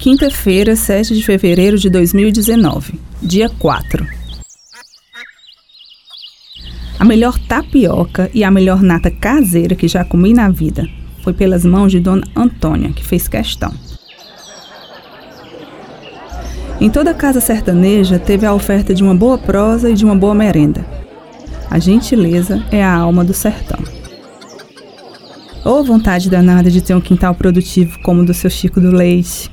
Quinta-feira, 7 de fevereiro de 2019, dia 4. A melhor tapioca e a melhor nata caseira que já comi na vida foi pelas mãos de Dona Antônia, que fez questão. Em toda casa sertaneja teve a oferta de uma boa prosa e de uma boa merenda. A gentileza é a alma do sertão. Ou vontade danada de ter um quintal produtivo como o do seu Chico do Leite,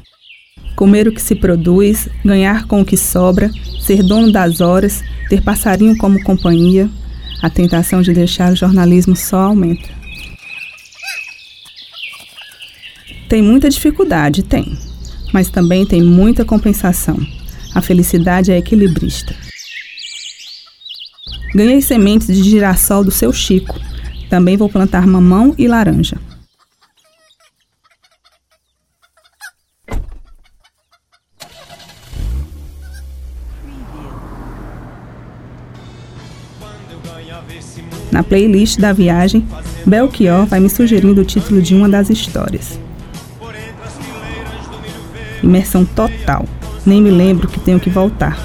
comer o que se produz, ganhar com o que sobra, ser dono das horas, ter passarinho como companhia, a tentação de deixar o jornalismo só aumenta. Tem muita dificuldade, tem, mas também tem muita compensação. A felicidade é equilibrista. Ganhei sementes de girassol do seu Chico. Também vou plantar mamão e laranja. Na playlist da viagem, Belchior vai me sugerindo o título de uma das histórias. Imersão total. Nem me lembro que tenho que voltar.